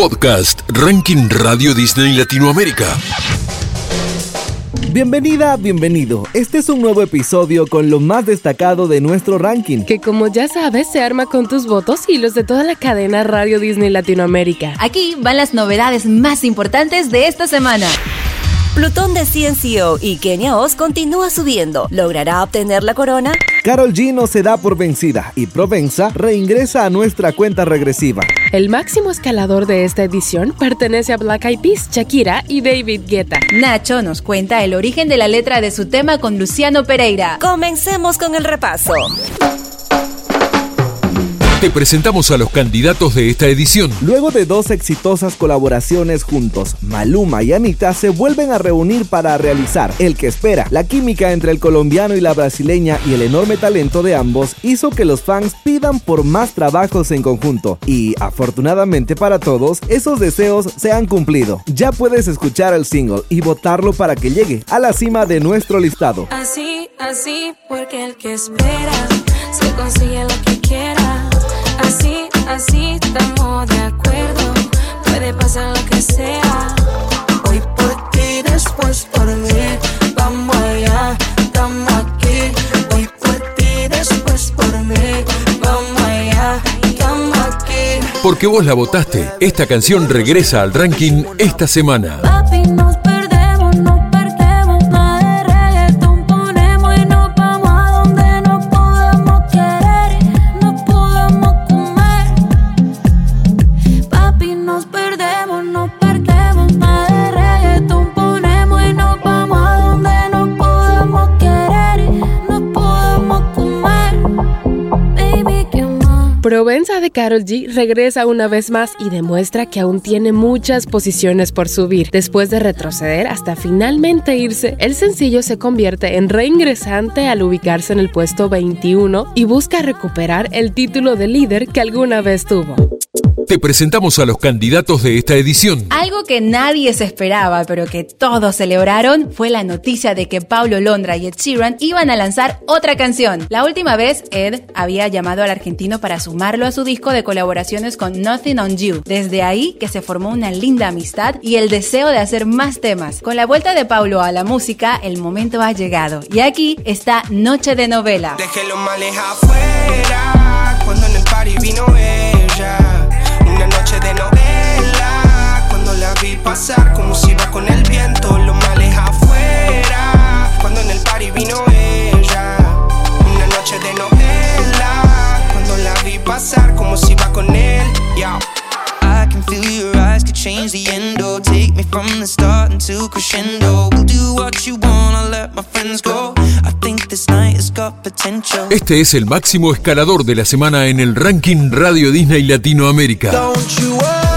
Podcast Ranking Radio Disney Latinoamérica. Bienvenida, bienvenido. Este es un nuevo episodio con lo más destacado de nuestro ranking. Que como ya sabes, se arma con tus votos y los de toda la cadena Radio Disney Latinoamérica. Aquí van las novedades más importantes de esta semana. Plutón de CNCO y Kenia Oz continúa subiendo. ¿Logrará obtener la corona? Carol G no se da por vencida y Provenza reingresa a nuestra cuenta regresiva. El máximo escalador de esta edición pertenece a Black Eyed Peas, Shakira y David Guetta. Nacho nos cuenta el origen de la letra de su tema con Luciano Pereira. Comencemos con el repaso. Te presentamos a los candidatos de esta edición. Luego de dos exitosas colaboraciones juntos, Maluma y Anita se vuelven a reunir para realizar El que espera. La química entre el colombiano y la brasileña y el enorme talento de ambos hizo que los fans pidan por más trabajos en conjunto. Y afortunadamente para todos, esos deseos se han cumplido. Ya puedes escuchar el single y votarlo para que llegue a la cima de nuestro listado. Así, así, porque el que espera se consigue lo que quiera. Así, así, estamos de acuerdo. Puede pasar lo que sea. Hoy por ti, después por mí. Vamos allá, estamos aquí. Hoy por ti, después por mí. Vamos allá, estamos aquí. Porque vos la votaste, esta canción regresa al ranking esta semana. Provenza de Carol G regresa una vez más y demuestra que aún tiene muchas posiciones por subir. Después de retroceder hasta finalmente irse, el sencillo se convierte en reingresante al ubicarse en el puesto 21 y busca recuperar el título de líder que alguna vez tuvo. Te presentamos a los candidatos de esta edición. Algo que nadie se esperaba, pero que todos celebraron, fue la noticia de que Paulo Londra y Ed Sheeran iban a lanzar otra canción. La última vez, Ed había llamado al argentino para sumarlo a su disco de colaboraciones con Nothing on You. Desde ahí que se formó una linda amistad y el deseo de hacer más temas. Con la vuelta de Paulo a la música, el momento ha llegado. Y aquí está Noche de Novela. Dejé los males afuera. Cuando en el party vino. Feel your eyes could change the endo. Take me from the start until crescendo. We'll do what you want, I'll let my friends go. I think this night has got potential. Este es el máximo escalador de la semana en el ranking Radio Disney Latinoamérica. Don't you worry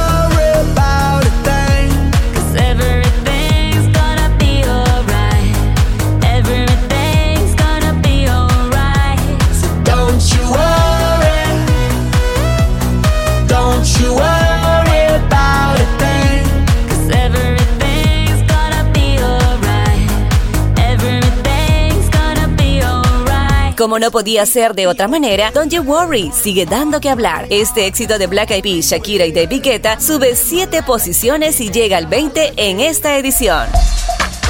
Como no podía ser de otra manera, Don't You Worry sigue dando que hablar. Este éxito de Black Eyed Peas, Shakira y David Guetta sube 7 posiciones y llega al 20 en esta edición.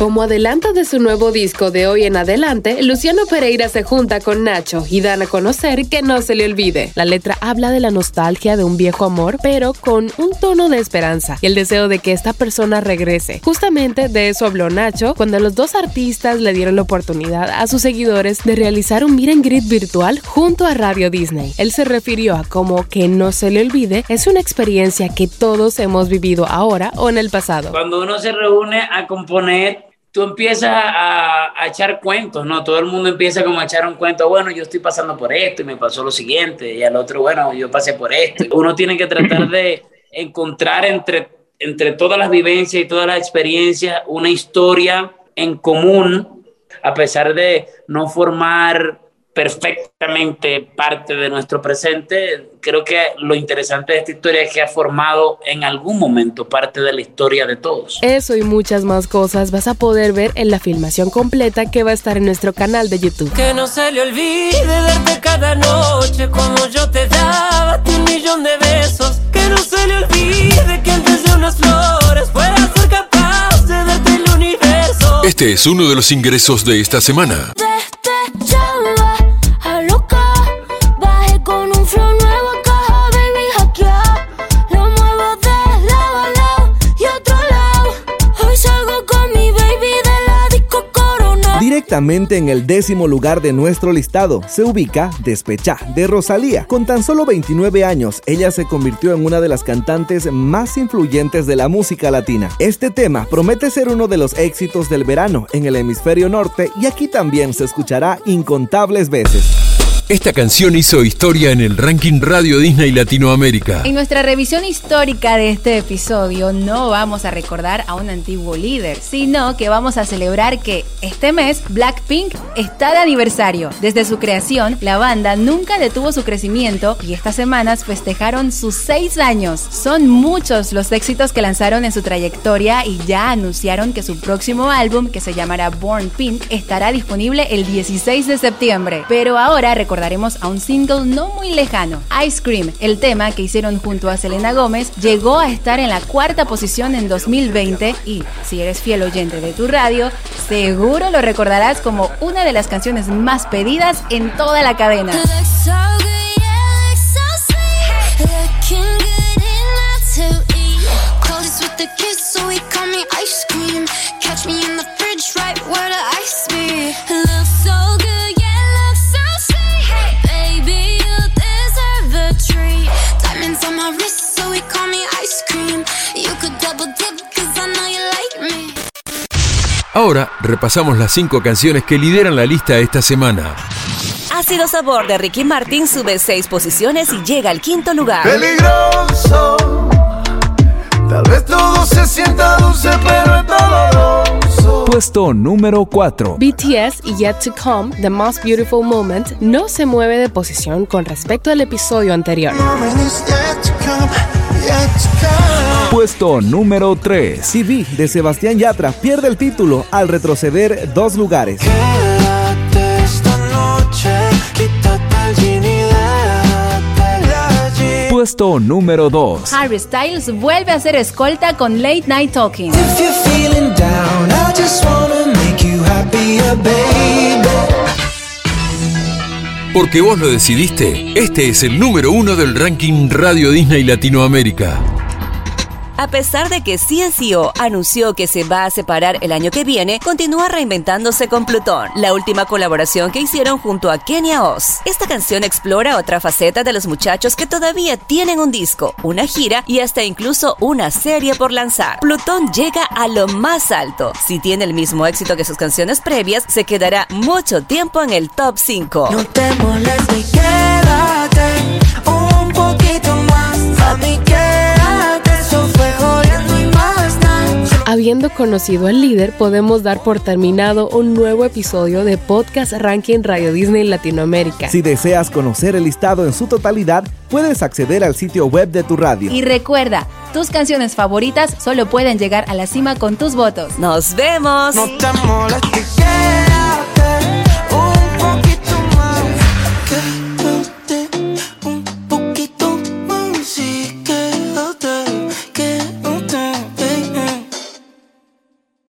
Como adelanto de su nuevo disco de hoy en adelante, Luciano Pereira se junta con Nacho y dan a conocer que no se le olvide. La letra habla de la nostalgia de un viejo amor, pero con un tono de esperanza y el deseo de que esta persona regrese. Justamente de eso habló Nacho cuando los dos artistas le dieron la oportunidad a sus seguidores de realizar un and greet virtual junto a Radio Disney. Él se refirió a como que no se le olvide es una experiencia que todos hemos vivido ahora o en el pasado. Cuando uno se reúne a componer, tú empiezas a, a echar cuentos, ¿no? Todo el mundo empieza como a echar un cuento, bueno, yo estoy pasando por esto y me pasó lo siguiente, y al otro, bueno, yo pasé por esto. Uno tiene que tratar de encontrar entre, entre todas las vivencias y todas las experiencias una historia en común, a pesar de no formar perfectamente parte de nuestro presente. Creo que lo interesante de esta historia es que ha formado en algún momento parte de la historia de todos. Eso y muchas más cosas vas a poder ver en la filmación completa que va a estar en nuestro canal de YouTube. Que no se le olvide darte cada noche como yo te daba un millón de besos. Que no se le olvide que antes de unas flores capaz de el universo. Este es uno de los ingresos de esta semana. En el décimo lugar de nuestro listado se ubica Despecha de Rosalía. Con tan solo 29 años, ella se convirtió en una de las cantantes más influyentes de la música latina. Este tema promete ser uno de los éxitos del verano en el hemisferio norte y aquí también se escuchará incontables veces. Esta canción hizo historia en el ranking Radio Disney Latinoamérica. En nuestra revisión histórica de este episodio no vamos a recordar a un antiguo líder, sino que vamos a celebrar que este mes Blackpink está de aniversario. Desde su creación, la banda nunca detuvo su crecimiento y estas semanas festejaron sus seis años. Son muchos los éxitos que lanzaron en su trayectoria y ya anunciaron que su próximo álbum, que se llamará Born Pink, estará disponible el 16 de septiembre. Pero ahora recordaremos a un single no muy lejano, Ice Cream. El tema que hicieron junto a Selena Gómez llegó a estar en la cuarta posición en 2020 y, si eres fiel oyente de tu radio, seguro lo recordarás como una de las canciones más pedidas en toda la cadena. Ahora repasamos las cinco canciones que lideran la lista esta semana. Ácido Sabor de Ricky Martin sube seis posiciones y llega al quinto lugar. Peligroso. Tal vez todo se sienta dulce, pero es doloroso. Puesto número 4. BTS y Yet to Come, The Most Beautiful Moment, no se mueve de posición con respecto al episodio anterior. Puesto número 3. CV de Sebastián Yatra pierde el título al retroceder dos lugares. Esta noche, y. Puesto número 2. Harry Styles vuelve a ser escolta con Late Night Talking. If you're feeling down, I just wanna make you happier, baby. Porque vos lo decidiste, este es el número uno del ranking Radio Disney Latinoamérica. A pesar de que CNCO anunció que se va a separar el año que viene, continúa reinventándose con Plutón, la última colaboración que hicieron junto a Kenya Oz. Esta canción explora otra faceta de los muchachos que todavía tienen un disco, una gira y hasta incluso una serie por lanzar. Plutón llega a lo más alto. Si tiene el mismo éxito que sus canciones previas, se quedará mucho tiempo en el top 5. No te molestes quédate un poquito más. A Habiendo conocido al líder, podemos dar por terminado un nuevo episodio de Podcast Ranking Radio Disney Latinoamérica. Si deseas conocer el listado en su totalidad, puedes acceder al sitio web de tu radio. Y recuerda, tus canciones favoritas solo pueden llegar a la cima con tus votos. ¡Nos vemos! No te molestes